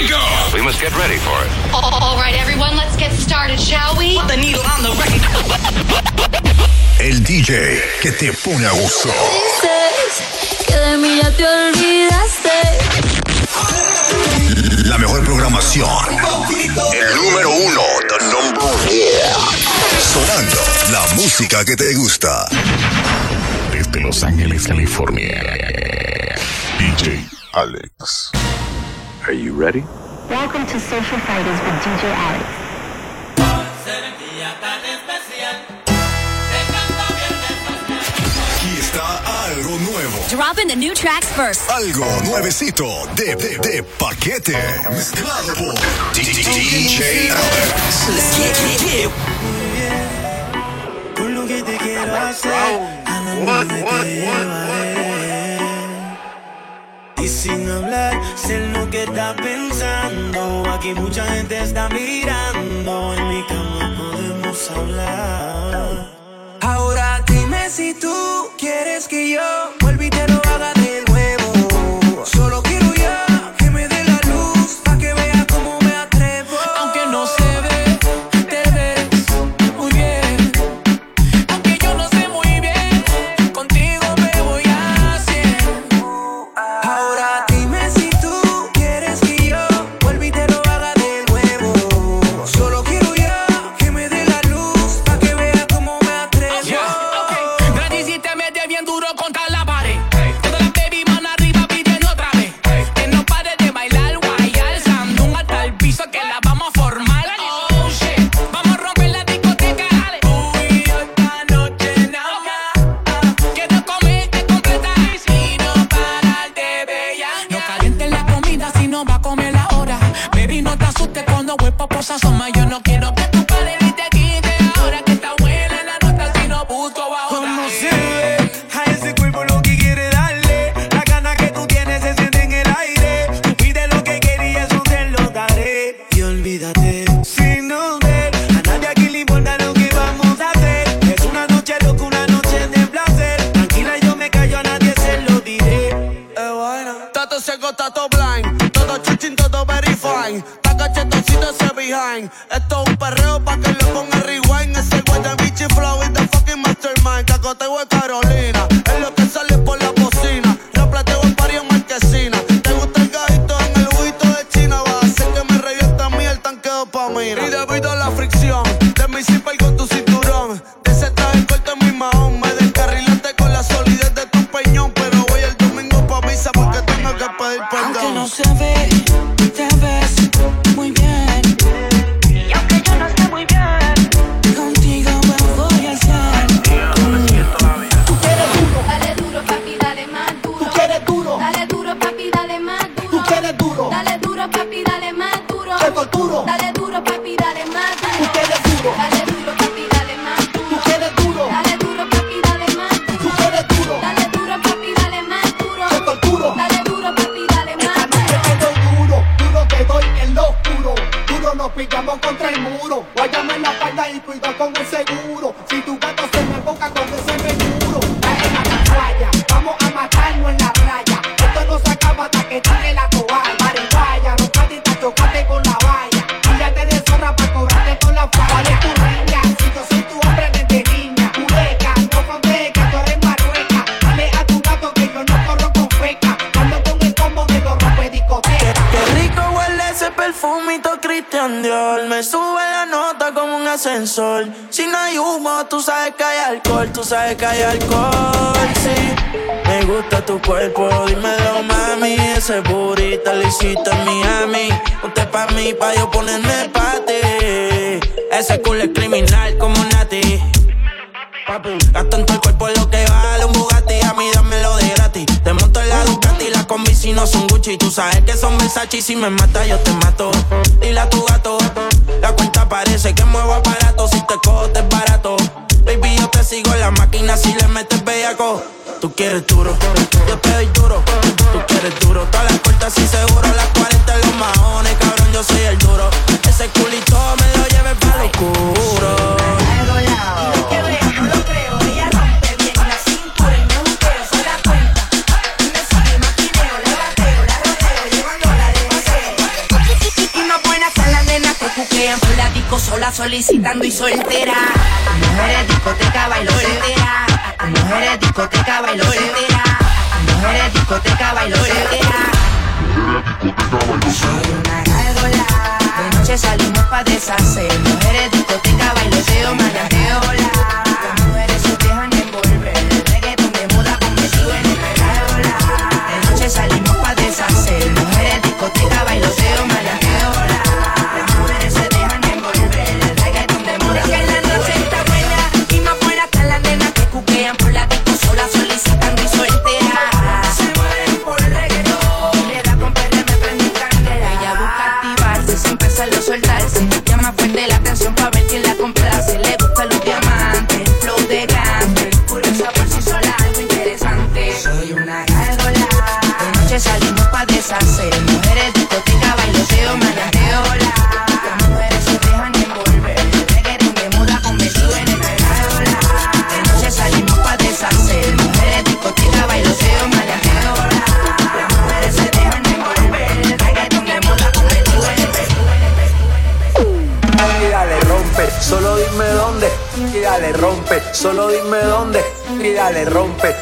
we go. We must get ready for it. All right, everyone, let's get started, shall we? Put the needle on the record. El DJ que te pone a gusto. Dices que de mí ya te olvidaste. La mejor programación. El número uno, the number one. Sonando la música que te gusta. Desde Los Ángeles, California. DJ Alex. Are you ready? Welcome to Social Fighters with DJ Alex. Aquí está algo nuevo. Dropping the new tracks first. Algo nuevecito de, de, de paquete. Mezclado por DJ Alex. Let's get it. Yeah. Con lo que te quiero hacer, a la nube te llevaré. Sin hablar, sé lo que estás pensando. Aquí mucha gente está mirando. En mi cama podemos hablar. Ahora dime si tú quieres que yo vuelva y te Tato ciego, tato blind. Todo chuchín, todo very fine. Taca chetosito ese behind. Esto es un perreo pa' que le ponga rewind. Ese guaya bichi flow y the fucking mastermind. Cacoteo de perfumito Christian Dior. Me sube la nota como un ascensor. Si no hay humo, tú sabes que hay alcohol. Tú sabes que hay alcohol, sí. Me gusta tu cuerpo, dímelo, mami. Ese burrito lo hiciste en Miami. Usted pa' mí, pa' yo ponerme pa' ti. Ese culo es criminal como Nati. Gasto en el cuerpo lo que vale No son Gucci. Tú sabes que son Versace. Y si me mata yo te mato. Dile a tu gato La cuenta parece que muevo aparato. Si te cojo te es barato. Baby yo te sigo en la máquina. Si le metes bellaco Tú quieres duro. Yo te doy duro Tú quieres duro. Todas las puertas y seguro Las 40 en los maones Cabrón yo soy el duro. Ese culito me lo lleve pa' lo oscuro solicitando y soltera. Mujeres discoteca bailo soltera. Mujeres discoteca bailo soltera. Mujeres discoteca bailo soltera. Soy una gárgola. De noche salimos pa' deshacer. Mujeres discoteca bailoteo, manateo, Las mujeres se dejan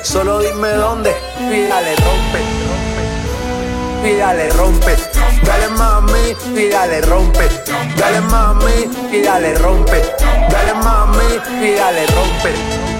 solo dime dónde. Y dale rompe. Y dale rompe, dale mami, y dale rompe, dale mami, y dale rompe, dale mami, y dale rompe.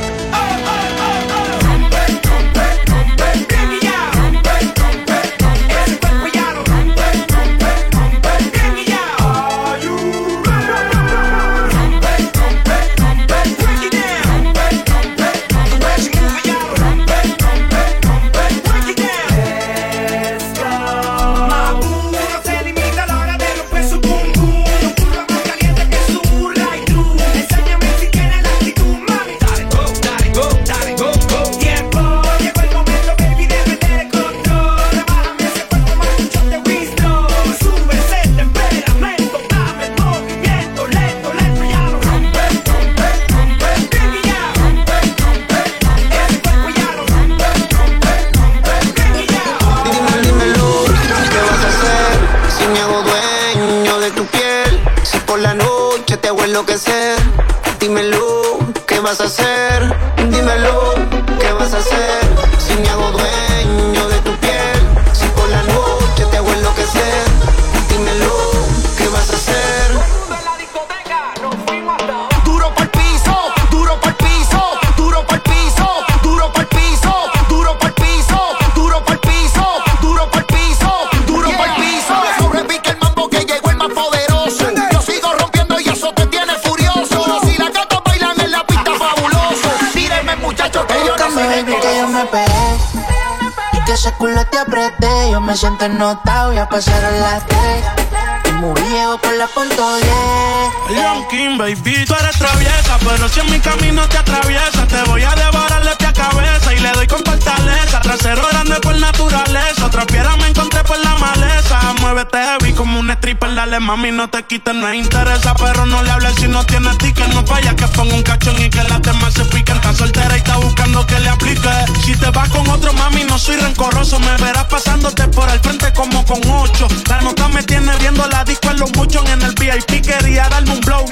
Culo te apreté. Yo me siento ennotado, ya pasaron las tres. Y muy viejo por la punto 10. Young King, baby, tú eres traviesa, pero si en mi camino te atraviesa, te voy a devorar y le doy con fortaleza. Trasero grande por naturaleza, otra piedra me encontré por la maleza. Muévete heavy como un stripper, dale mami, no te quites, no interesa, pero no le hables si no tienes ticket. No vaya que ponga un cachón y que las demás se piquen. Está soltera y está buscando que le aplique. Si te vas con otro mami, no soy rencoroso, me verás pasándote por el frente como con ocho. La nota me tiene viendo la disco en los muchos en el VIP, quería darme un blow.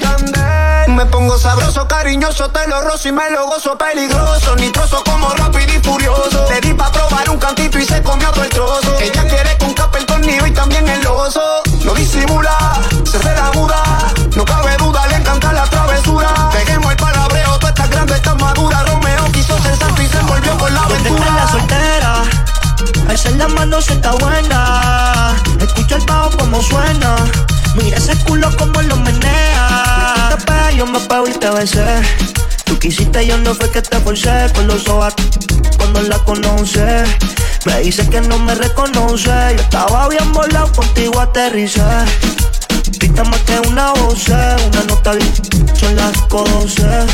Me pongo sabroso, cariñoso, te lo rozo y me lo gozo peligroso. Nitroso como rápido y furioso. Le di pa' probar un cantito y se comió todo el trozo. Ella quiere con capa el tornillo y también el oso. No disimula, se hace la muda. No cabe duda, le encanta la travesura. Peguemos el palabreo, tú estás grande, estás madura. Romeo quiso ser santo y se envolvió con la ¿Dónde está la aventura. soltera? Esa en la mano se está buena. Bajo como suena. Mira ese culo como lo menea. Te yo me pego y te besé. Tú quisiste, yo no fue que te forcé. Con los ojos cuando la conoce. Me dice que no me reconoce. Yo estaba bien volado, contigo aterricé. Grita más que una voz, una nota son las 12.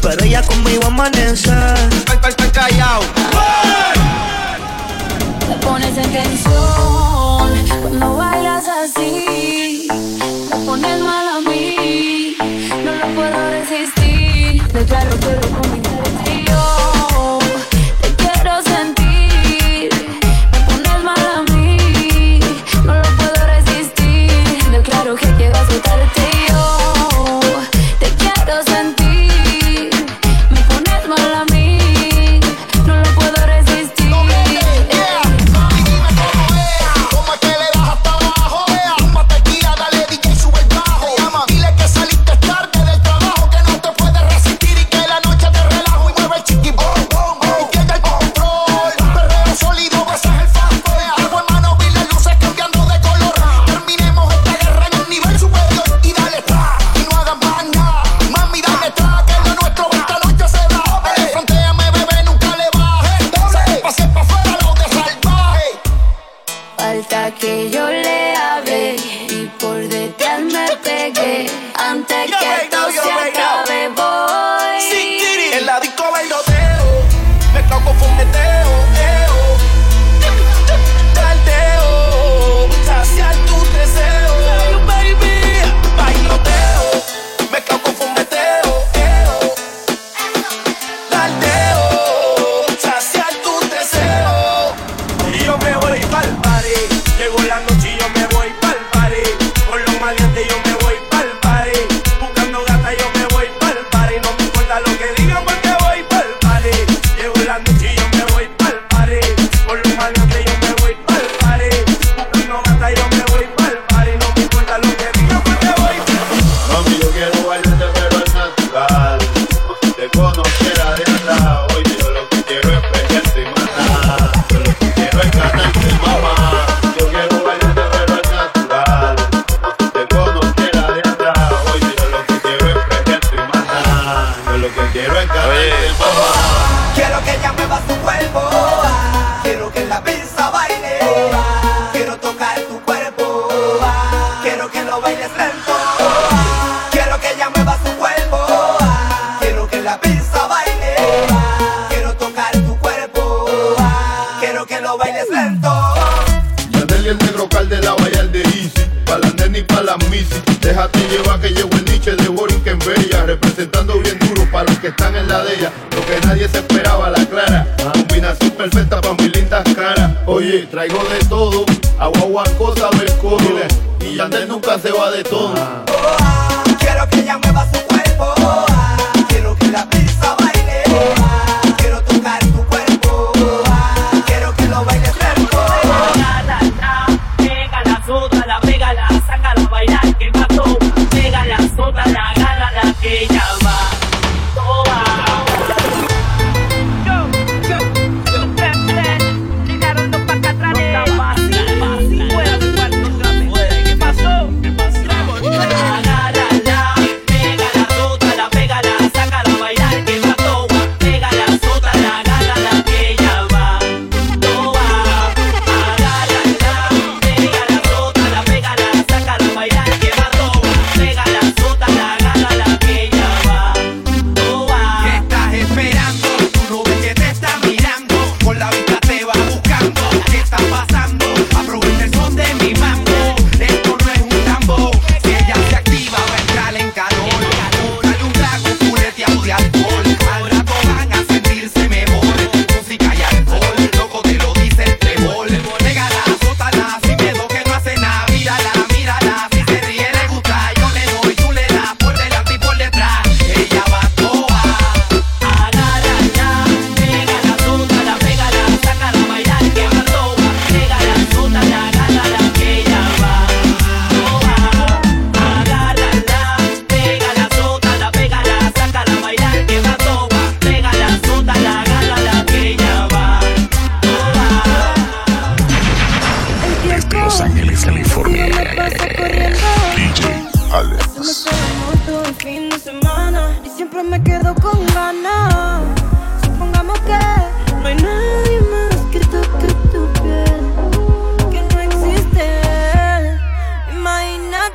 Pero ella conmigo amanece. callao. Te Quiero tocar tu cuerpo, quiero que lo bailes lento. Ya deli el negro cal de la valla de Easy, pa' la nena y pa' la misi. Déjate llevar que llevo el niche de Borinquen Bella, representando bien duro para los que están en la de ella. Lo que nadie se esperaba, la clara. Combinación perfecta pa' mis lindas caras. Oye, traigo de todo, agua, cosa, codo. Y Yandel nunca se va de todo. Ah.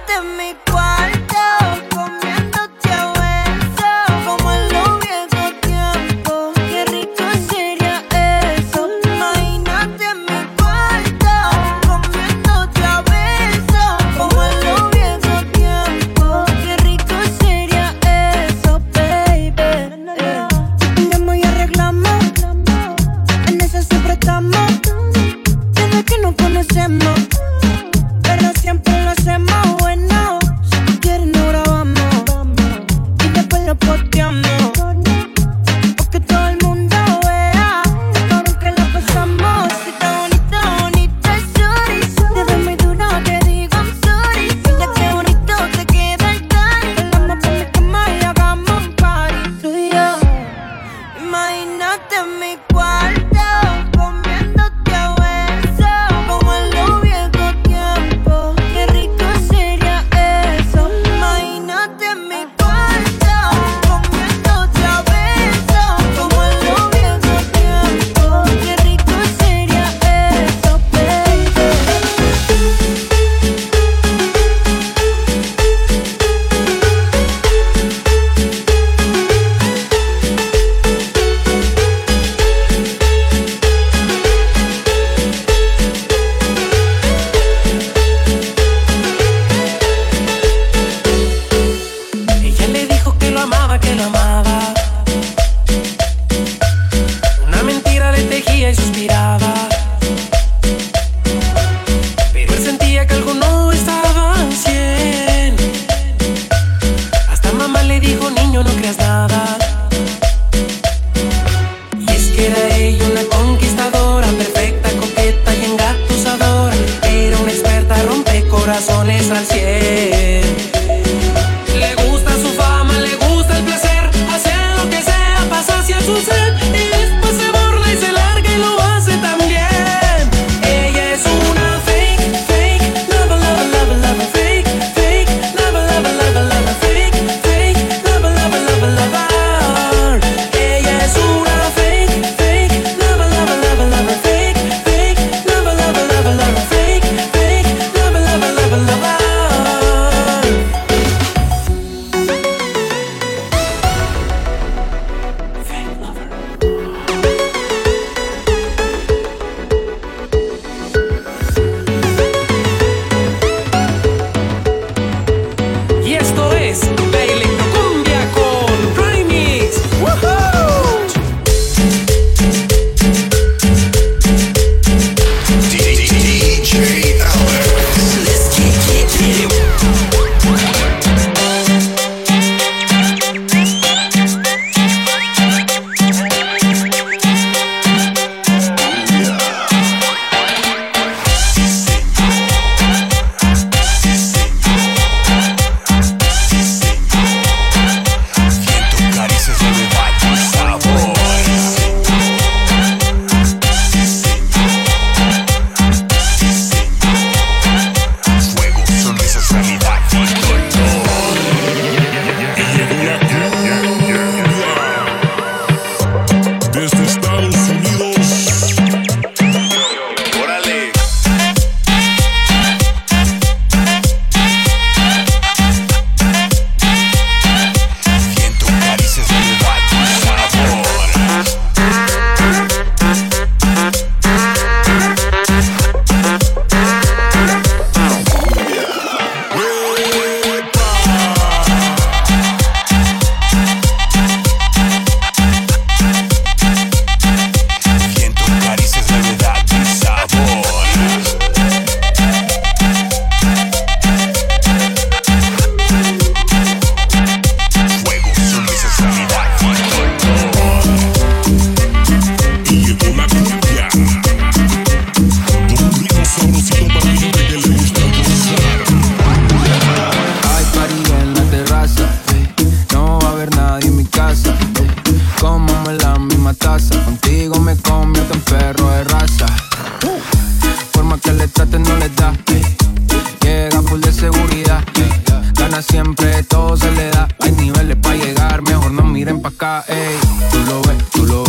at me. Ey. Tú lo ves, tú lo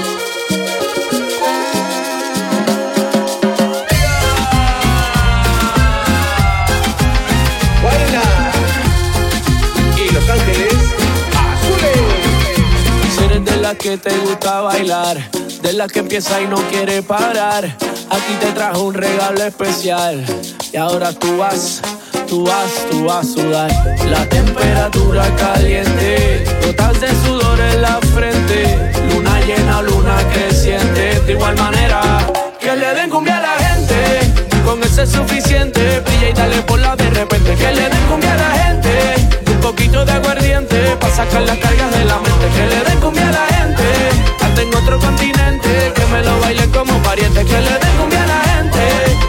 Las que te gusta bailar, de las que empieza y no quiere parar, aquí te trajo un regalo especial. Y ahora tú vas, tú vas, tú vas a sudar. La temperatura caliente, gotas de sudor en la frente, luna llena, luna creciente. De igual manera, que le den cumbia a la gente, con eso es suficiente. Brilla y dale por la de repente, que le den cumbia a la gente. Un poquito de aguardiente para sacar las cargas de la mente. Que le den cumbia a la gente. En otro continente. Que me lo baile como pariente. Que le den cumbia a la gente.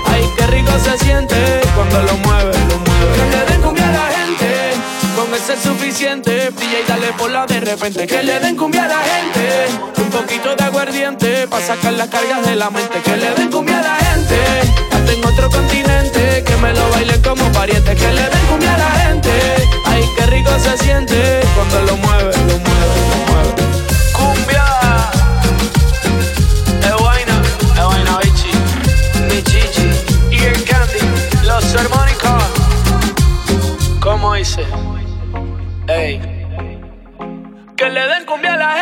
Ay, qué rico se siente cuando lo mueve, lo mueve. Que le den cumbia a la gente. Con ese es suficiente. Brilla y dale por la de repente. Que le den cumbia a la gente. Un poquito de aguardiente para sacar las cargas de la mente. Que le den cumbia a la gente. Hasta en otro continente. Que me lo baile como pariente. Que le den cumbia a la gente. Ay, qué rico se siente cuando lo mueve, lo mueve, lo mueve. Los armónicos. ¿Cómo dice? Ey. Que le den cumbia a la gente.